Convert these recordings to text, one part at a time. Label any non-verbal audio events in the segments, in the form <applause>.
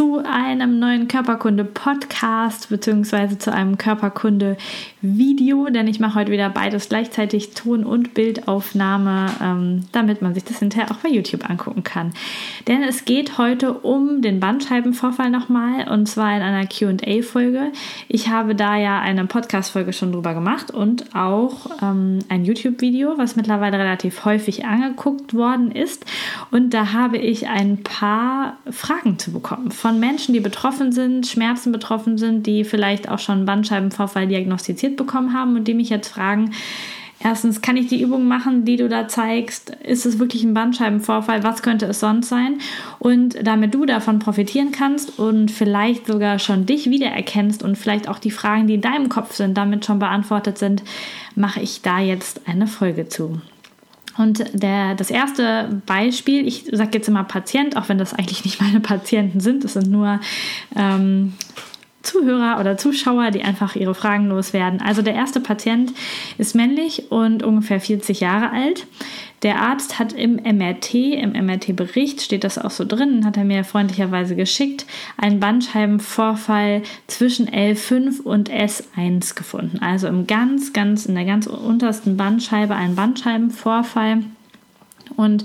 zu einem neuen Körperkunde-Podcast beziehungsweise zu einem Körperkunde-Video, denn ich mache heute wieder beides gleichzeitig Ton- und Bildaufnahme, ähm, damit man sich das hinterher auch bei YouTube angucken kann. Denn es geht heute um den Bandscheibenvorfall nochmal und zwar in einer QA-Folge. Ich habe da ja eine Podcast-Folge schon drüber gemacht und auch ähm, ein YouTube-Video, was mittlerweile relativ häufig angeguckt worden ist. Und da habe ich ein paar Fragen zu bekommen von Menschen, die betroffen sind, Schmerzen betroffen sind, die vielleicht auch schon Bandscheibenvorfall diagnostiziert bekommen haben und die mich jetzt fragen, Erstens, kann ich die Übung machen, die du da zeigst? Ist es wirklich ein Bandscheibenvorfall? Was könnte es sonst sein? Und damit du davon profitieren kannst und vielleicht sogar schon dich wiedererkennst und vielleicht auch die Fragen, die in deinem Kopf sind, damit schon beantwortet sind, mache ich da jetzt eine Folge zu. Und der, das erste Beispiel, ich sage jetzt immer Patient, auch wenn das eigentlich nicht meine Patienten sind, das sind nur ähm, Zuhörer oder Zuschauer, die einfach ihre Fragen loswerden. Also der erste Patient ist männlich und ungefähr 40 Jahre alt. Der Arzt hat im MRT, im MRT-Bericht steht das auch so drin, hat er mir freundlicherweise geschickt, einen Bandscheibenvorfall zwischen L5 und S1 gefunden. Also im ganz, ganz, in der ganz untersten Bandscheibe ein Bandscheibenvorfall. Und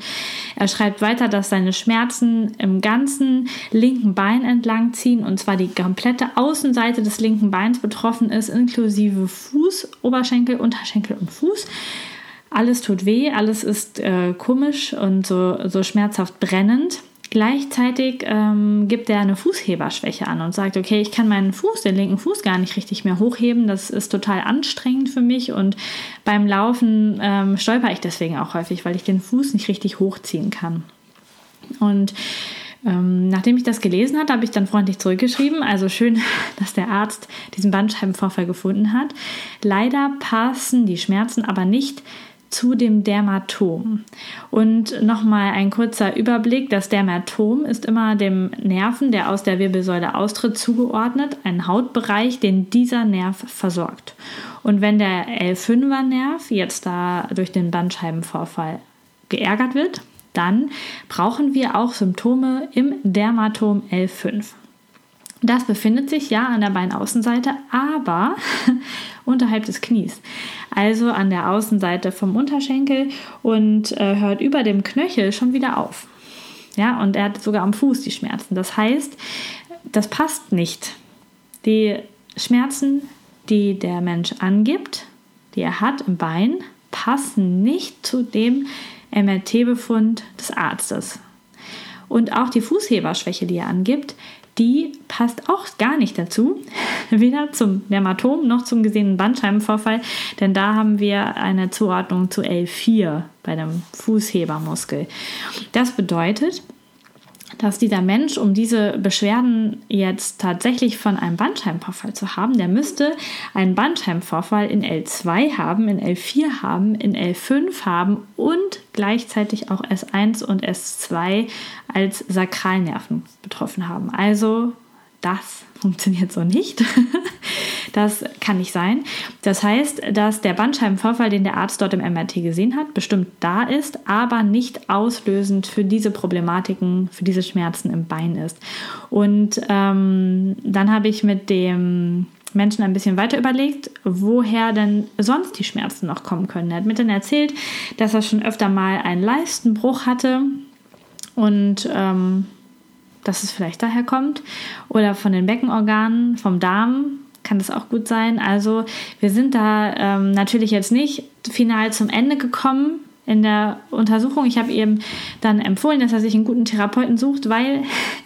er schreibt weiter, dass seine Schmerzen im ganzen linken Bein entlang ziehen und zwar die komplette Außenseite des linken Beins betroffen ist, inklusive Fuß, Oberschenkel, Unterschenkel und Fuß. Alles tut weh, alles ist äh, komisch und so, so schmerzhaft brennend. Gleichzeitig ähm, gibt er eine Fußheberschwäche an und sagt, okay, ich kann meinen Fuß, den linken Fuß gar nicht richtig mehr hochheben. Das ist total anstrengend für mich und beim Laufen ähm, stolper ich deswegen auch häufig, weil ich den Fuß nicht richtig hochziehen kann. Und ähm, nachdem ich das gelesen hatte, habe ich dann freundlich zurückgeschrieben. Also schön, <laughs> dass der Arzt diesen Bandscheibenvorfall gefunden hat. Leider passen die Schmerzen aber nicht zu dem Dermatom. Und nochmal ein kurzer Überblick. Das Dermatom ist immer dem Nerven, der aus der Wirbelsäule austritt, zugeordnet, ein Hautbereich, den dieser Nerv versorgt. Und wenn der L5er Nerv jetzt da durch den Bandscheibenvorfall geärgert wird, dann brauchen wir auch Symptome im Dermatom L5. Das befindet sich ja an der Beinaußenseite, aber <laughs> unterhalb des Knies. Also an der Außenseite vom Unterschenkel und äh, hört über dem Knöchel schon wieder auf. Ja, und er hat sogar am Fuß die Schmerzen. Das heißt, das passt nicht. Die Schmerzen, die der Mensch angibt, die er hat im Bein, passen nicht zu dem MRT-Befund des Arztes. Und auch die Fußheberschwäche, die er angibt, die passt auch gar nicht dazu, weder zum Dermatom noch zum gesehenen Bandscheibenvorfall, denn da haben wir eine Zuordnung zu L4 bei dem Fußhebermuskel. Das bedeutet, dass dieser Mensch, um diese Beschwerden jetzt tatsächlich von einem Bandscheibenvorfall zu haben, der müsste einen Bandscheibenvorfall in L2 haben, in L4 haben, in L5 haben und gleichzeitig auch S1 und S2 als Sakralnerven betroffen haben. Also das funktioniert so nicht. <laughs> Das kann nicht sein. Das heißt, dass der Bandscheibenvorfall, den der Arzt dort im MRT gesehen hat, bestimmt da ist, aber nicht auslösend für diese Problematiken, für diese Schmerzen im Bein ist. Und ähm, dann habe ich mit dem Menschen ein bisschen weiter überlegt, woher denn sonst die Schmerzen noch kommen können. Er hat mir dann erzählt, dass er schon öfter mal einen Leistenbruch hatte und ähm, dass es vielleicht daher kommt oder von den Beckenorganen, vom Darm kann das auch gut sein. Also wir sind da ähm, natürlich jetzt nicht final zum Ende gekommen in der Untersuchung. Ich habe ihm dann empfohlen, dass er sich einen guten Therapeuten sucht, weil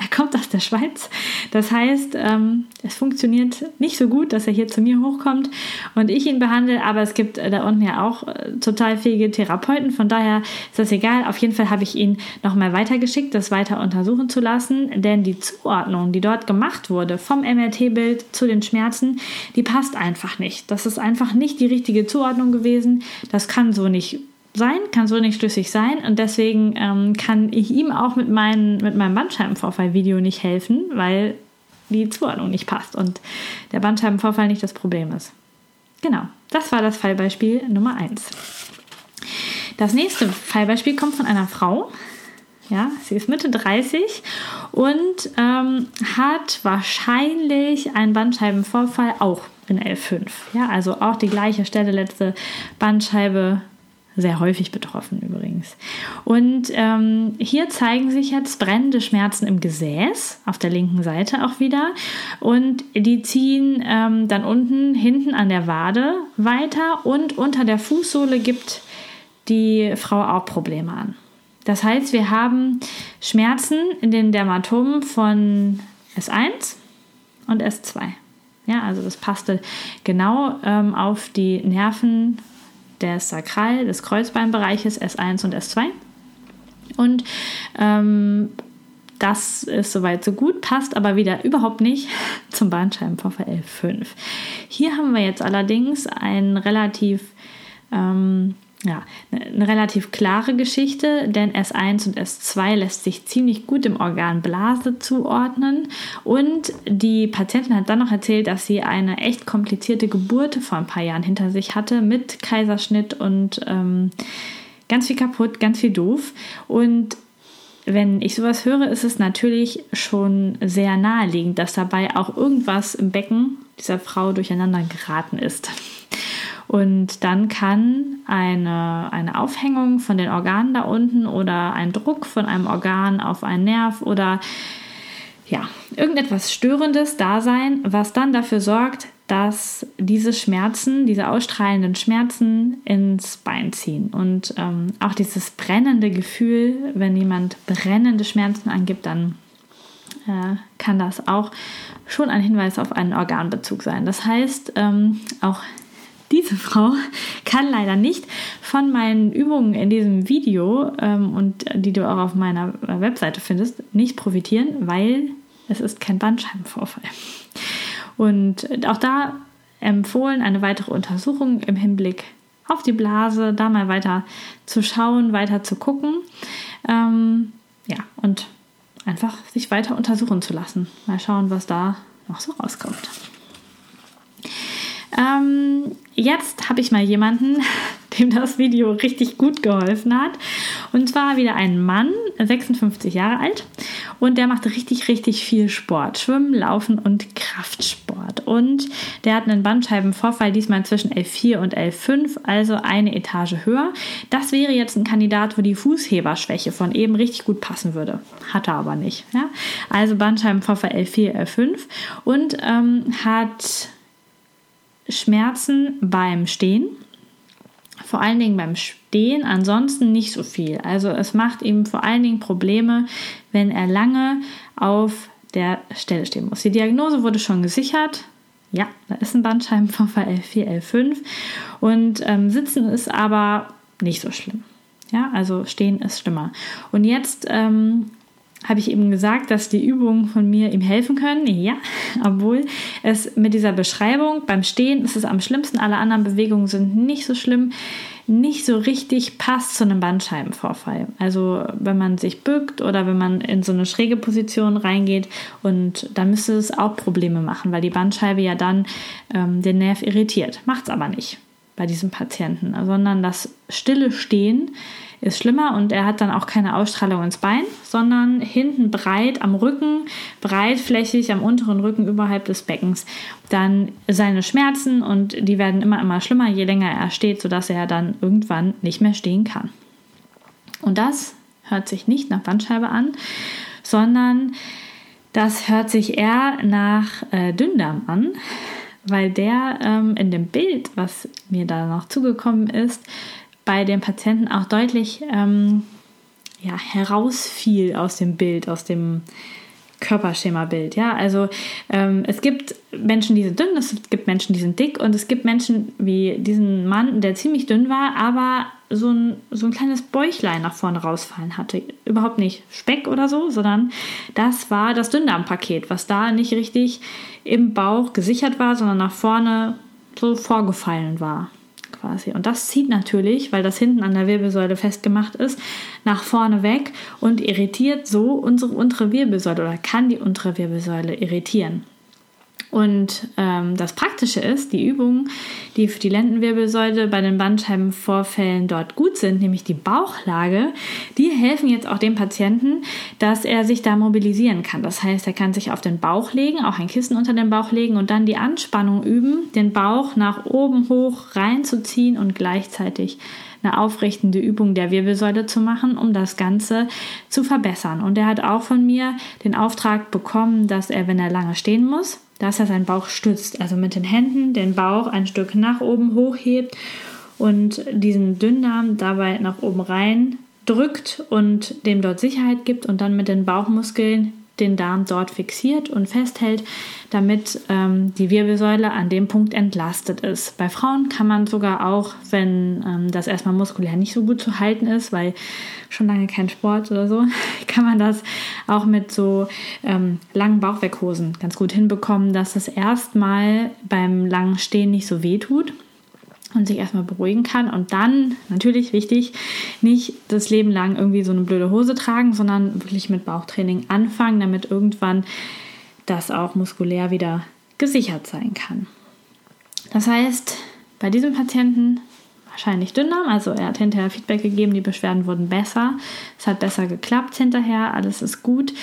er kommt aus der Schweiz. Das heißt, ähm, es funktioniert nicht so gut, dass er hier zu mir hochkommt und ich ihn behandle, aber es gibt äh, da unten ja auch äh, total fähige Therapeuten. Von daher ist das egal. Auf jeden Fall habe ich ihn nochmal weitergeschickt, das weiter untersuchen zu lassen, denn die Zuordnung, die dort gemacht wurde vom MRT-Bild zu den Schmerzen, die passt einfach nicht. Das ist einfach nicht die richtige Zuordnung gewesen. Das kann so nicht sein, kann so nicht schlüssig sein und deswegen ähm, kann ich ihm auch mit, mein, mit meinem Bandscheibenvorfall-Video nicht helfen, weil die Zuordnung nicht passt und der Bandscheibenvorfall nicht das Problem ist. Genau, das war das Fallbeispiel Nummer 1. Das nächste Fallbeispiel kommt von einer Frau. Ja, sie ist Mitte 30 und ähm, hat wahrscheinlich einen Bandscheibenvorfall auch in L5. Ja, also auch die gleiche Stelle, letzte Bandscheibe sehr häufig betroffen übrigens. Und ähm, hier zeigen sich jetzt brennende Schmerzen im Gesäß, auf der linken Seite auch wieder. Und die ziehen ähm, dann unten, hinten an der Wade weiter und unter der Fußsohle gibt die Frau auch Probleme an. Das heißt, wir haben Schmerzen in den Dermatomen von S1 und S2. Ja, also das passte genau ähm, auf die Nerven des Sakral, des Kreuzbeinbereiches S1 und S2. Und ähm, das ist soweit so gut, passt aber wieder überhaupt nicht <laughs> zum Bandscheibenvorfall L5. Hier haben wir jetzt allerdings ein relativ ähm, ja, eine relativ klare Geschichte, denn S1 und S2 lässt sich ziemlich gut im Organ Blase zuordnen. Und die Patientin hat dann noch erzählt, dass sie eine echt komplizierte Geburt vor ein paar Jahren hinter sich hatte mit Kaiserschnitt und ähm, ganz viel kaputt, ganz viel doof. Und wenn ich sowas höre, ist es natürlich schon sehr naheliegend, dass dabei auch irgendwas im Becken dieser Frau durcheinander geraten ist. Und dann kann eine, eine Aufhängung von den Organen da unten oder ein Druck von einem Organ auf einen Nerv oder ja, irgendetwas Störendes da sein, was dann dafür sorgt, dass diese Schmerzen, diese ausstrahlenden Schmerzen ins Bein ziehen. Und ähm, auch dieses brennende Gefühl, wenn jemand brennende Schmerzen angibt, dann äh, kann das auch schon ein Hinweis auf einen Organbezug sein. Das heißt, ähm, auch diese Frau kann leider nicht von meinen Übungen in diesem Video ähm, und die du auch auf meiner Webseite findest, nicht profitieren, weil es ist kein Bandscheibenvorfall. Und auch da empfohlen eine weitere Untersuchung im Hinblick auf die Blase, da mal weiter zu schauen, weiter zu gucken. Ähm, ja, und einfach sich weiter untersuchen zu lassen. Mal schauen, was da noch so rauskommt. Ähm, jetzt habe ich mal jemanden, <laughs> dem das Video richtig gut geholfen hat. Und zwar wieder ein Mann, 56 Jahre alt. Und der macht richtig, richtig viel Sport. Schwimmen, Laufen und Kraftsport. Und der hat einen Bandscheibenvorfall, diesmal zwischen L4 und L5, also eine Etage höher. Das wäre jetzt ein Kandidat, wo die Fußheberschwäche von eben richtig gut passen würde. Hat er aber nicht. Ja? Also Bandscheibenvorfall L4, L5. Und ähm, hat Schmerzen beim Stehen, vor allen Dingen beim Stehen, ansonsten nicht so viel. Also es macht ihm vor allen Dingen Probleme, wenn er lange auf der Stelle stehen muss. Die Diagnose wurde schon gesichert. Ja, da ist ein Bandscheibenvorfall L4, L5 und ähm, Sitzen ist aber nicht so schlimm. Ja, also Stehen ist schlimmer. Und jetzt ähm, habe ich eben gesagt, dass die Übungen von mir ihm helfen können. Ja, <laughs> obwohl es mit dieser Beschreibung beim Stehen ist es am schlimmsten. Alle anderen Bewegungen sind nicht so schlimm, nicht so richtig passt zu einem Bandscheibenvorfall. Also wenn man sich bückt oder wenn man in so eine schräge Position reingeht und dann müsste es auch Probleme machen, weil die Bandscheibe ja dann ähm, den Nerv irritiert. Macht es aber nicht bei diesem Patienten, sondern das stille Stehen ist schlimmer und er hat dann auch keine Ausstrahlung ins Bein, sondern hinten breit am Rücken, breitflächig am unteren Rücken überhalb des Beckens. Dann seine Schmerzen und die werden immer, immer schlimmer, je länger er steht, sodass er dann irgendwann nicht mehr stehen kann. Und das hört sich nicht nach Bandscheibe an, sondern das hört sich eher nach äh, Dünndarm an, weil der ähm, in dem Bild, was mir da noch zugekommen ist, bei dem Patienten auch deutlich ähm, ja, herausfiel aus dem Bild, aus dem Körperschemabild. Ja, also ähm, es gibt Menschen, die sind dünn, es gibt Menschen, die sind dick und es gibt Menschen wie diesen Mann, der ziemlich dünn war, aber so ein, so ein kleines Bäuchlein nach vorne rausfallen hatte. Überhaupt nicht Speck oder so, sondern das war das Dünndarmpaket, was da nicht richtig im Bauch gesichert war, sondern nach vorne so vorgefallen war quasi. Und das zieht natürlich, weil das hinten an der Wirbelsäule festgemacht ist, nach vorne weg und irritiert so unsere untere Wirbelsäule oder kann die untere Wirbelsäule irritieren. Und ähm, das Praktische ist, die Übungen, die für die Lendenwirbelsäule bei den Bandscheibenvorfällen dort gut sind, nämlich die Bauchlage, die helfen jetzt auch dem Patienten, dass er sich da mobilisieren kann. Das heißt, er kann sich auf den Bauch legen, auch ein Kissen unter den Bauch legen und dann die Anspannung üben, den Bauch nach oben hoch reinzuziehen und gleichzeitig eine aufrichtende Übung der Wirbelsäule zu machen, um das Ganze zu verbessern. Und er hat auch von mir den Auftrag bekommen, dass er, wenn er lange stehen muss, dass er seinen Bauch stützt. Also mit den Händen den Bauch ein Stück nach oben hochhebt und diesen Dünndarm dabei nach oben rein drückt und dem dort Sicherheit gibt und dann mit den Bauchmuskeln den Darm dort fixiert und festhält, damit ähm, die Wirbelsäule an dem Punkt entlastet ist. Bei Frauen kann man sogar auch, wenn ähm, das erstmal muskulär nicht so gut zu halten ist, weil schon lange kein Sport oder so, <laughs> kann man das auch mit so ähm, langen Bauchweghosen ganz gut hinbekommen, dass es erstmal beim langen Stehen nicht so weh tut und sich erstmal beruhigen kann und dann, natürlich wichtig, nicht das Leben lang irgendwie so eine blöde Hose tragen, sondern wirklich mit Bauchtraining anfangen, damit irgendwann das auch muskulär wieder gesichert sein kann. Das heißt, bei diesem Patienten wahrscheinlich Dünndarm. Also er hat hinterher Feedback gegeben, die Beschwerden wurden besser. Es hat besser geklappt hinterher, alles ist gut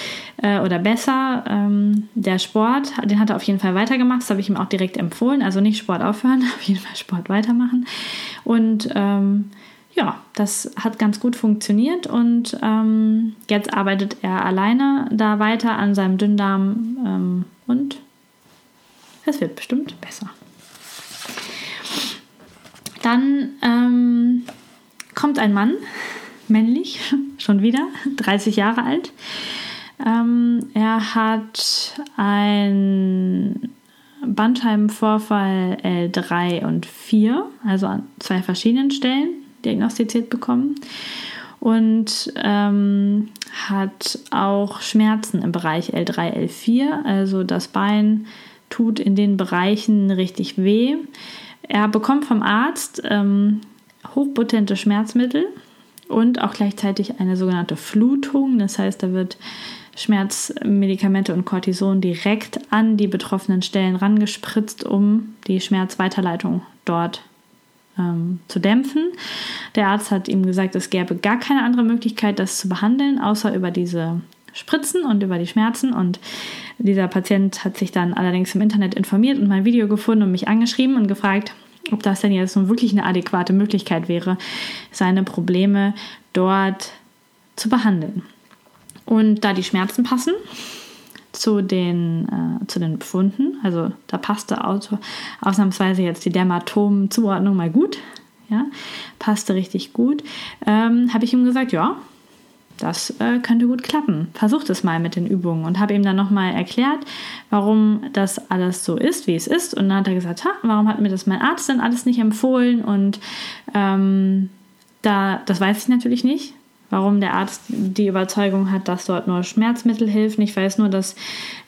äh, oder besser. Ähm, der Sport, den hat er auf jeden Fall weitergemacht. Das habe ich ihm auch direkt empfohlen. Also nicht Sport aufhören, <laughs> auf jeden Fall Sport weitermachen. Und ähm, ja, das hat ganz gut funktioniert und ähm, jetzt arbeitet er alleine da weiter an seinem Dünndarm ähm, und es wird bestimmt besser. Dann ähm, kommt ein Mann, <laughs> männlich, <laughs> schon wieder, <laughs> 30 Jahre alt. Ähm, er hat einen Bandscheibenvorfall L3 und 4, also an zwei verschiedenen Stellen diagnostiziert bekommen und ähm, hat auch Schmerzen im Bereich L3, L4, also das Bein tut in den Bereichen richtig weh. Er bekommt vom Arzt ähm, hochpotente Schmerzmittel und auch gleichzeitig eine sogenannte Flutung. Das heißt, da wird Schmerzmedikamente und Cortison direkt an die betroffenen Stellen rangespritzt, um die Schmerzweiterleitung dort ähm, zu dämpfen. Der Arzt hat ihm gesagt, es gäbe gar keine andere Möglichkeit, das zu behandeln, außer über diese Spritzen und über die Schmerzen. Und dieser Patient hat sich dann allerdings im Internet informiert und mein Video gefunden und mich angeschrieben und gefragt, ob das denn jetzt nun wirklich eine adäquate Möglichkeit wäre, seine Probleme dort zu behandeln. Und da die Schmerzen passen zu den, äh, zu den Befunden, also da passte ausnahmsweise jetzt die Dermatom-Zuordnung mal gut, ja, passte richtig gut, ähm, habe ich ihm gesagt, ja, das äh, könnte gut klappen. Versucht es mal mit den Übungen und habe ihm dann nochmal erklärt, warum das alles so ist, wie es ist. Und dann hat er gesagt, ha, warum hat mir das mein Arzt denn alles nicht empfohlen? Und ähm, da, das weiß ich natürlich nicht, warum der Arzt die Überzeugung hat, dass dort nur Schmerzmittel helfen. Ich weiß nur, dass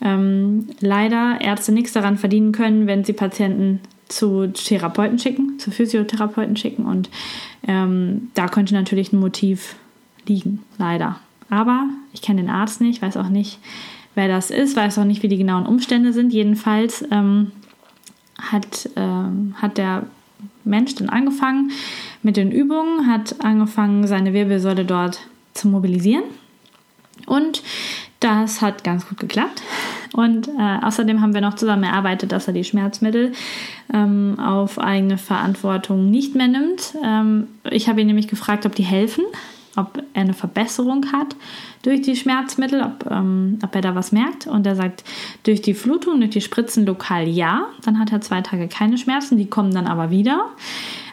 ähm, leider Ärzte nichts daran verdienen können, wenn sie Patienten zu Therapeuten schicken, zu Physiotherapeuten schicken. Und ähm, da könnte natürlich ein Motiv liegen, leider. Aber ich kenne den Arzt nicht, weiß auch nicht, wer das ist, weiß auch nicht, wie die genauen Umstände sind. Jedenfalls ähm, hat, ähm, hat der Mensch dann angefangen mit den Übungen, hat angefangen, seine Wirbelsäule dort zu mobilisieren. Und das hat ganz gut geklappt. Und äh, außerdem haben wir noch zusammen erarbeitet, dass er die Schmerzmittel ähm, auf eigene Verantwortung nicht mehr nimmt. Ähm, ich habe ihn nämlich gefragt, ob die helfen ob er eine Verbesserung hat durch die Schmerzmittel, ob, ähm, ob er da was merkt. Und er sagt, durch die Flutung, durch die Spritzen lokal ja. Dann hat er zwei Tage keine Schmerzen, die kommen dann aber wieder.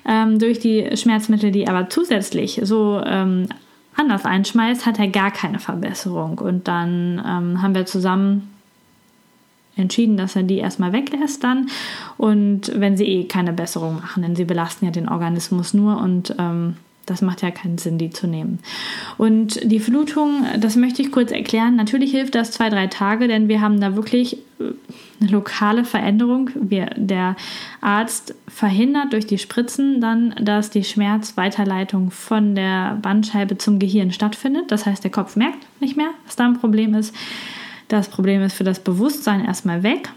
Ähm, durch die Schmerzmittel, die aber zusätzlich so ähm, anders einschmeißt, hat er gar keine Verbesserung. Und dann ähm, haben wir zusammen entschieden, dass er die erstmal weglässt dann. Und wenn sie eh keine Besserung machen, denn sie belasten ja den Organismus nur und ähm, das macht ja keinen Sinn, die zu nehmen. Und die Flutung, das möchte ich kurz erklären. Natürlich hilft das zwei, drei Tage, denn wir haben da wirklich äh, eine lokale Veränderung. Wir, der Arzt verhindert durch die Spritzen dann, dass die Schmerzweiterleitung von der Bandscheibe zum Gehirn stattfindet. Das heißt, der Kopf merkt nicht mehr, was da ein Problem ist. Das Problem ist für das Bewusstsein erstmal weg.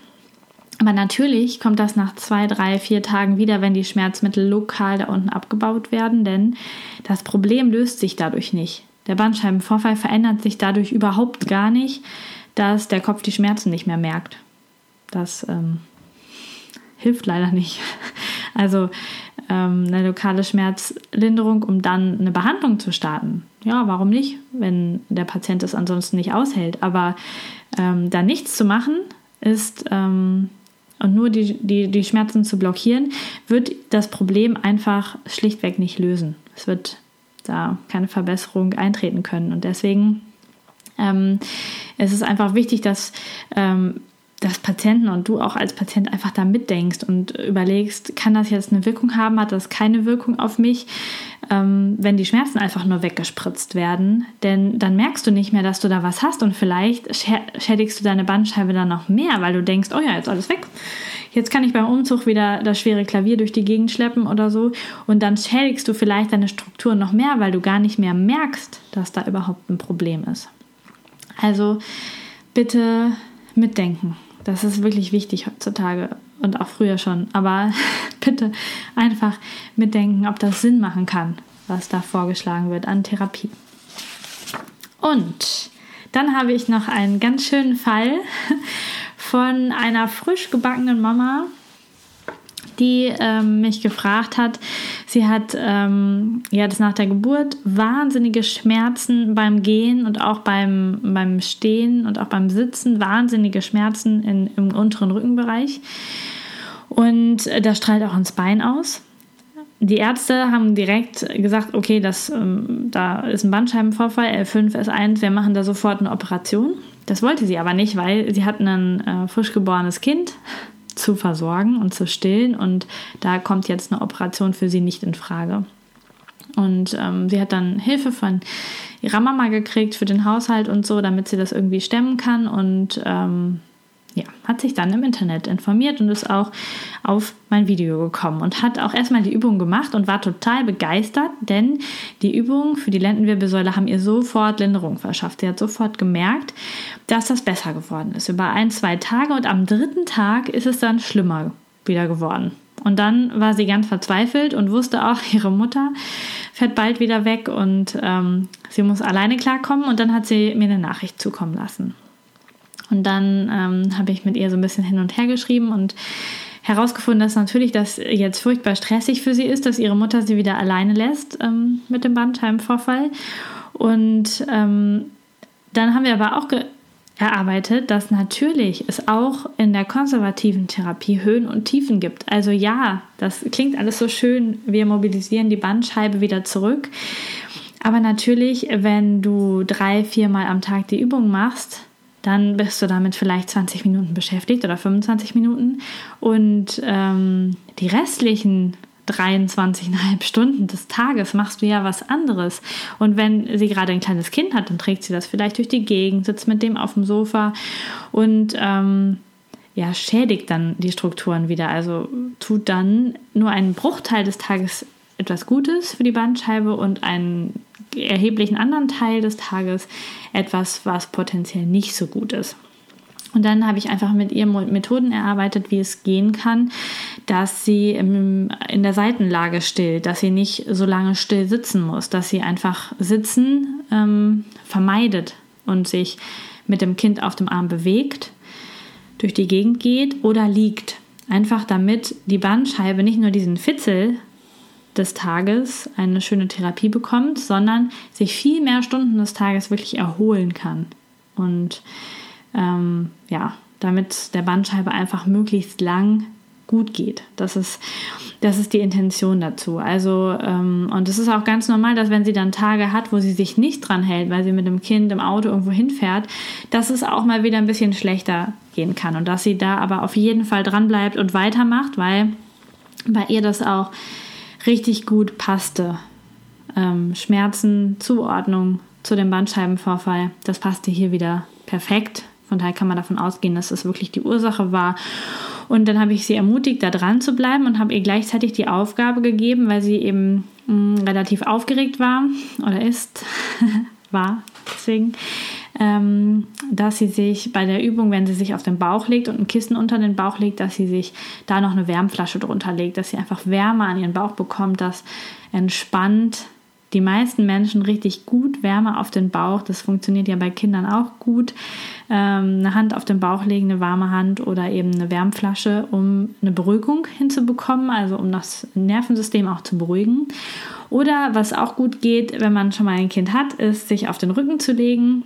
Aber natürlich kommt das nach zwei, drei, vier Tagen wieder, wenn die Schmerzmittel lokal da unten abgebaut werden, denn das Problem löst sich dadurch nicht. Der Bandscheibenvorfall verändert sich dadurch überhaupt gar nicht, dass der Kopf die Schmerzen nicht mehr merkt. Das ähm, hilft leider nicht. <laughs> Also ähm, eine lokale Schmerzlinderung, um dann eine Behandlung zu starten. Ja, warum nicht, wenn der Patient es ansonsten nicht aushält. Aber ähm, da nichts zu machen, ist ähm, und nur die, die, die Schmerzen zu blockieren, wird das Problem einfach schlichtweg nicht lösen. Es wird da keine Verbesserung eintreten können. Und deswegen ähm, es ist einfach wichtig, dass ähm, dass Patienten und du auch als Patient einfach da mitdenkst und überlegst, kann das jetzt eine Wirkung haben, hat das keine Wirkung auf mich, ähm, wenn die Schmerzen einfach nur weggespritzt werden. Denn dann merkst du nicht mehr, dass du da was hast und vielleicht schädigst du deine Bandscheibe dann noch mehr, weil du denkst, oh ja, jetzt alles weg. Jetzt kann ich beim Umzug wieder das schwere Klavier durch die Gegend schleppen oder so. Und dann schädigst du vielleicht deine Struktur noch mehr, weil du gar nicht mehr merkst, dass da überhaupt ein Problem ist. Also bitte mitdenken. Das ist wirklich wichtig heutzutage und auch früher schon. Aber <laughs> bitte einfach mitdenken, ob das Sinn machen kann, was da vorgeschlagen wird an Therapie. Und dann habe ich noch einen ganz schönen Fall <laughs> von einer frisch gebackenen Mama, die ähm, mich gefragt hat. Sie hat ähm, ja das nach der Geburt wahnsinnige Schmerzen beim Gehen und auch beim, beim Stehen und auch beim Sitzen, wahnsinnige Schmerzen in, im unteren Rückenbereich. Und äh, das strahlt auch ins Bein aus. Die Ärzte haben direkt gesagt, okay, das, ähm, da ist ein Bandscheibenvorfall, L5, S1, wir machen da sofort eine Operation. Das wollte sie aber nicht, weil sie hat ein äh, frisch geborenes Kind zu versorgen und zu stillen. Und da kommt jetzt eine Operation für sie nicht in Frage. Und ähm, sie hat dann Hilfe von ihrer Mama gekriegt für den Haushalt und so, damit sie das irgendwie stemmen kann. Und ähm, ja, hat sich dann im Internet informiert und ist auch auf mein Video gekommen und hat auch erstmal die Übung gemacht und war total begeistert, denn die Übungen für die Lendenwirbelsäule haben ihr sofort Linderung verschafft. Sie hat sofort gemerkt, dass das besser geworden ist über ein, zwei Tage und am dritten Tag ist es dann schlimmer wieder geworden. Und dann war sie ganz verzweifelt und wusste auch, <laughs> ihre Mutter fährt bald wieder weg und ähm, sie muss alleine klarkommen. Und dann hat sie mir eine Nachricht zukommen lassen. Und dann ähm, habe ich mit ihr so ein bisschen hin und her geschrieben und herausgefunden, dass natürlich das jetzt furchtbar stressig für sie ist, dass ihre Mutter sie wieder alleine lässt ähm, mit dem Bandscheibenvorfall. Und ähm, dann haben wir aber auch erarbeitet, dass natürlich es auch in der konservativen Therapie Höhen und Tiefen gibt. Also ja, das klingt alles so schön, wir mobilisieren die Bandscheibe wieder zurück. Aber natürlich, wenn du drei, viermal am Tag die Übung machst, dann bist du damit vielleicht 20 Minuten beschäftigt oder 25 Minuten. Und ähm, die restlichen 23,5 Stunden des Tages machst du ja was anderes. Und wenn sie gerade ein kleines Kind hat, dann trägt sie das vielleicht durch die Gegend, sitzt mit dem auf dem Sofa und ähm, ja, schädigt dann die Strukturen wieder. Also tut dann nur einen Bruchteil des Tages etwas Gutes für die Bandscheibe und einen erheblichen anderen Teil des Tages etwas, was potenziell nicht so gut ist. Und dann habe ich einfach mit ihr Methoden erarbeitet, wie es gehen kann, dass sie in der Seitenlage stillt, dass sie nicht so lange still sitzen muss, dass sie einfach sitzen ähm, vermeidet und sich mit dem Kind auf dem Arm bewegt, durch die Gegend geht oder liegt. Einfach damit die Bandscheibe nicht nur diesen Fitzel des Tages eine schöne Therapie bekommt, sondern sich viel mehr Stunden des Tages wirklich erholen kann. Und ähm, ja, damit der Bandscheibe einfach möglichst lang gut geht. Das ist, das ist die Intention dazu. Also, ähm, und es ist auch ganz normal, dass wenn sie dann Tage hat, wo sie sich nicht dran hält, weil sie mit dem Kind im Auto irgendwo hinfährt, dass es auch mal wieder ein bisschen schlechter gehen kann und dass sie da aber auf jeden Fall dran bleibt und weitermacht, weil bei ihr das auch richtig gut passte. Ähm, Schmerzen, Zuordnung zu dem Bandscheibenvorfall, das passte hier wieder perfekt. Von daher kann man davon ausgehen, dass das wirklich die Ursache war. Und dann habe ich sie ermutigt, da dran zu bleiben und habe ihr gleichzeitig die Aufgabe gegeben, weil sie eben mh, mm, relativ aufgeregt war oder ist, <laughs> war deswegen, dass sie sich bei der Übung, wenn sie sich auf den Bauch legt und ein Kissen unter den Bauch legt, dass sie sich da noch eine Wärmflasche drunter legt, dass sie einfach Wärme an ihren Bauch bekommt, das entspannt die meisten Menschen richtig gut Wärme auf den Bauch. Das funktioniert ja bei Kindern auch gut. Ähm, eine Hand auf den Bauch legen, eine warme Hand oder eben eine Wärmflasche, um eine Beruhigung hinzubekommen, also um das Nervensystem auch zu beruhigen. Oder was auch gut geht, wenn man schon mal ein Kind hat, ist, sich auf den Rücken zu legen,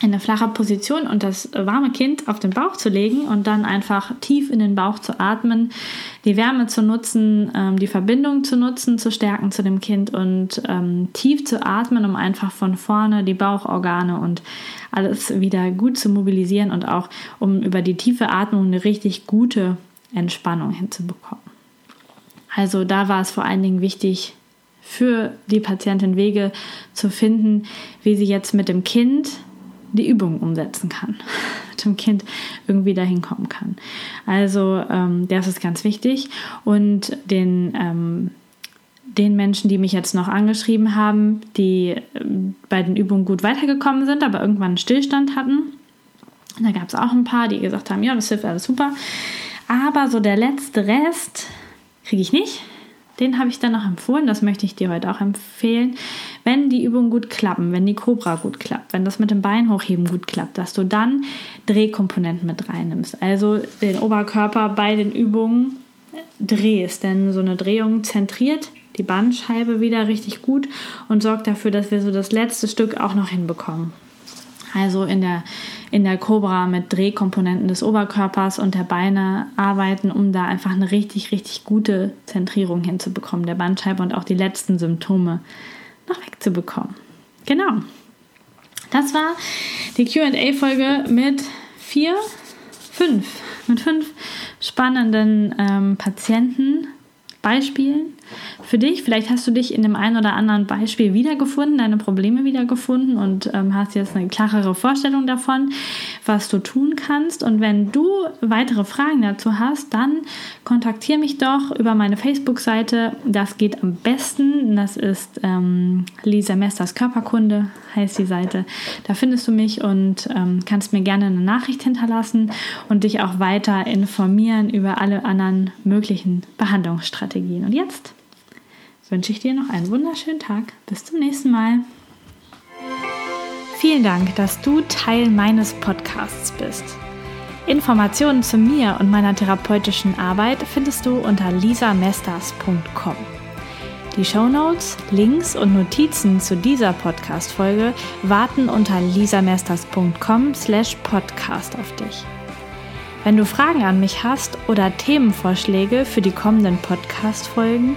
in eine flache Position und das warme Kind auf den Bauch zu legen und dann einfach tief in den Bauch zu atmen, die Wärme zu nutzen, ähm, die Verbindung zu nutzen, zu stärken zu dem Kind und ähm, tief zu atmen, um einfach von vorne die Bauchorgane und alles wieder gut zu mobilisieren und auch um über die tiefe Atmung eine richtig gute Entspannung hinzubekommen. Also da war es vor allen Dingen wichtig, für die Patientin Wege zu finden, wie sie jetzt mit dem Kind die Übung umsetzen kann, <laughs> mit dem Kind irgendwie dahin kommen kann. Also ähm, das ist ganz wichtig. Und den, ähm, den Menschen, die mich jetzt noch angeschrieben haben, die ähm, bei den Übungen gut weitergekommen sind, aber irgendwann einen Stillstand hatten, da gab es auch ein paar, die gesagt haben, ja, das hilft alles super. Aber so der letzte Rest kriege ich nicht. Den habe ich dann noch empfohlen, das möchte ich dir heute auch empfehlen. Wenn die Übungen gut klappen, wenn die Cobra gut klappt, wenn das mit dem Bein hochheben gut klappt, dass du dann Drehkomponenten mit reinnimmst. Also den Oberkörper bei den Übungen drehst, denn so eine Drehung zentriert die Bandscheibe wieder richtig gut und sorgt dafür, dass wir so das letzte Stück auch noch hinbekommen. Also in der, in der Cobra mit Drehkomponenten des Oberkörpers und der Beine arbeiten, um da einfach eine richtig, richtig gute Zentrierung hinzubekommen, der Bandscheibe und auch die letzten Symptome noch wegzubekommen. Genau. Das war die QA-Folge mit vier, fünf, mit fünf spannenden ähm, Patienten Beispielen für dich. Vielleicht hast du dich in dem einen oder anderen Beispiel wiedergefunden, deine Probleme wiedergefunden und ähm, hast jetzt eine klarere Vorstellung davon, was du tun kannst. Und wenn du weitere Fragen dazu hast, dann kontaktiere mich doch über meine Facebook-Seite. Das geht am besten. Das ist ähm, Lisa Mesters Körperkunde, heißt die Seite. Da findest du mich und ähm, kannst mir gerne eine Nachricht hinterlassen und dich auch weiter informieren über alle anderen möglichen Behandlungsstrategien. Und jetzt wünsche ich dir noch einen wunderschönen Tag. Bis zum nächsten Mal. Vielen Dank, dass du Teil meines Podcasts bist. Informationen zu mir und meiner therapeutischen Arbeit findest du unter lisamesters.com. Die Shownotes, Links und Notizen zu dieser Podcast-Folge warten unter lisamesters.com slash podcast auf dich. Wenn du Fragen an mich hast oder Themenvorschläge für die kommenden Podcast-Folgen,